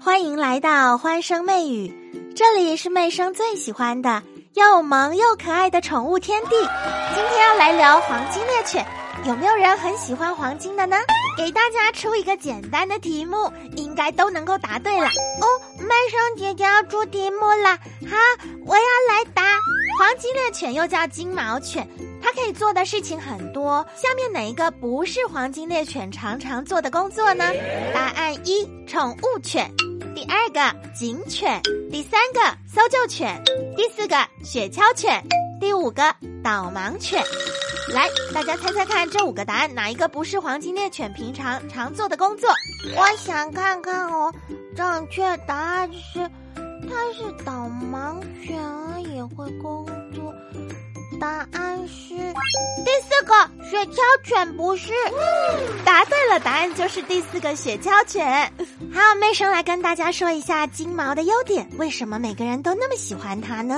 欢迎来到欢声媚语，这里是媚声最喜欢的又萌又可爱的宠物天地。今天要来聊黄金猎犬，有没有人很喜欢黄金的呢？给大家出一个简单的题目，应该都能够答对了。哦，媚生姐姐要出题目了，好，我要来答。黄金猎犬又叫金毛犬，它可以做的事情很多。下面哪一个不是黄金猎犬常常做的工作呢？答案一：宠物犬。第二个警犬，第三个搜救犬，第四个雪橇犬，第五个导盲犬。来，大家猜猜看，这五个答案哪一个不是黄金猎犬平常常做的工作？我想看看哦，正确答案是，它是导盲犬，也会工作。答案是第四个雪橇犬，不是？答对了，答案就是第四个雪橇犬。好，妹生来跟大家说一下金毛的优点，为什么每个人都那么喜欢它呢？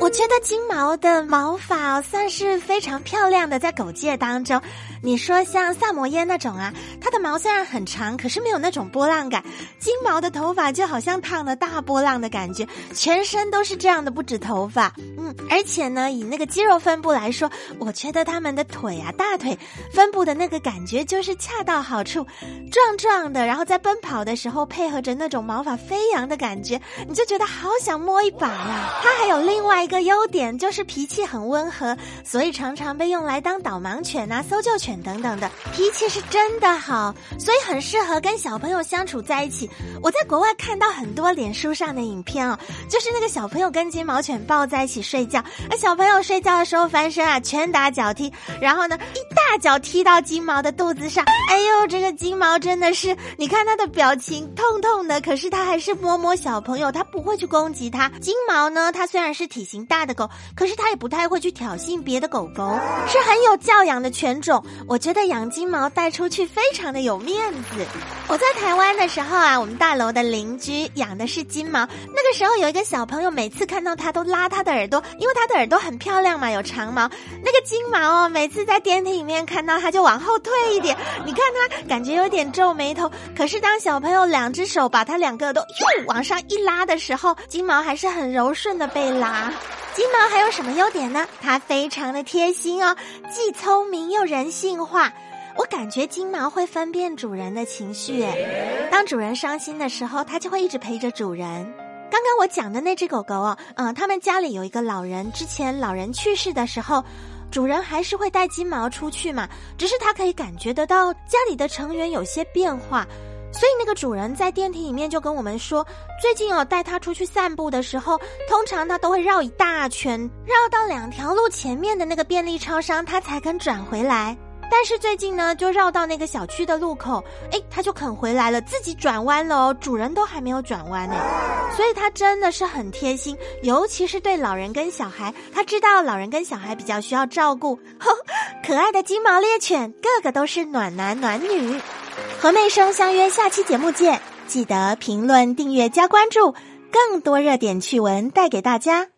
我觉得金毛的毛发算是非常漂亮的，在狗界当中，你说像萨摩耶那种啊，它的毛虽然很长，可是没有那种波浪感。金毛的头发就好像烫了大波浪的感觉，全身都是这样的，不止头发。嗯，而且呢，以那个肌肉分布来说，我觉得它们的腿啊，大腿分布的那个感觉就是恰到好处，壮壮的，然后在奔跑的时候配合着那种毛发飞扬的感觉，你就觉得好想摸一把呀。它还有另外一个优点，就是脾气很温和，所以常常被用来当导盲犬啊、搜救犬等等的，脾气是真的好，所以很适合跟小朋友相处在一起。我在国外看到很多脸书上的影片哦，就是那个小朋友跟金毛犬抱在一起睡觉，而小朋友睡觉的时候翻身啊，拳打脚踢，然后呢一大脚踢到金毛的肚子上，哎呦，这个金毛真的是，你看它的表情痛痛的，可是它还是摸摸小朋友，它不会去攻击它。金毛呢，它虽然是体型。大的狗，可是它也不太会去挑衅别的狗狗，是很有教养的犬种。我觉得养金毛带出去非常的有面子。我在台湾的时候啊，我们大楼的邻居养的是金毛。那个时候有一个小朋友，每次看到它都拉它的耳朵，因为它的耳朵很漂亮嘛，有长毛。那个金毛哦，每次在电梯里面看到它就往后退一点。你看它感觉有点皱眉头，可是当小朋友两只手把它两个都又往上一拉的时候，金毛还是很柔顺的被拉。金毛还有什么优点呢？它非常的贴心哦，既聪明又人性化。我感觉金毛会分辨主人的情绪，当主人伤心的时候，它就会一直陪着主人。刚刚我讲的那只狗狗哦，嗯，他们家里有一个老人，之前老人去世的时候，主人还是会带金毛出去嘛，只是它可以感觉得到家里的成员有些变化。所以那个主人在电梯里面就跟我们说，最近哦带他出去散步的时候，通常他都会绕一大圈，绕到两条路前面的那个便利超商，他才肯转回来。但是最近呢，就绕到那个小区的路口，哎，它就肯回来了，自己转弯了哦，主人都还没有转弯呢。所以它真的是很贴心，尤其是对老人跟小孩，它知道老人跟小孩比较需要照顾。可爱的金毛猎犬，个个都是暖男暖女。和妹生相约下期节目见，记得评论、订阅、加关注，更多热点趣闻带给大家。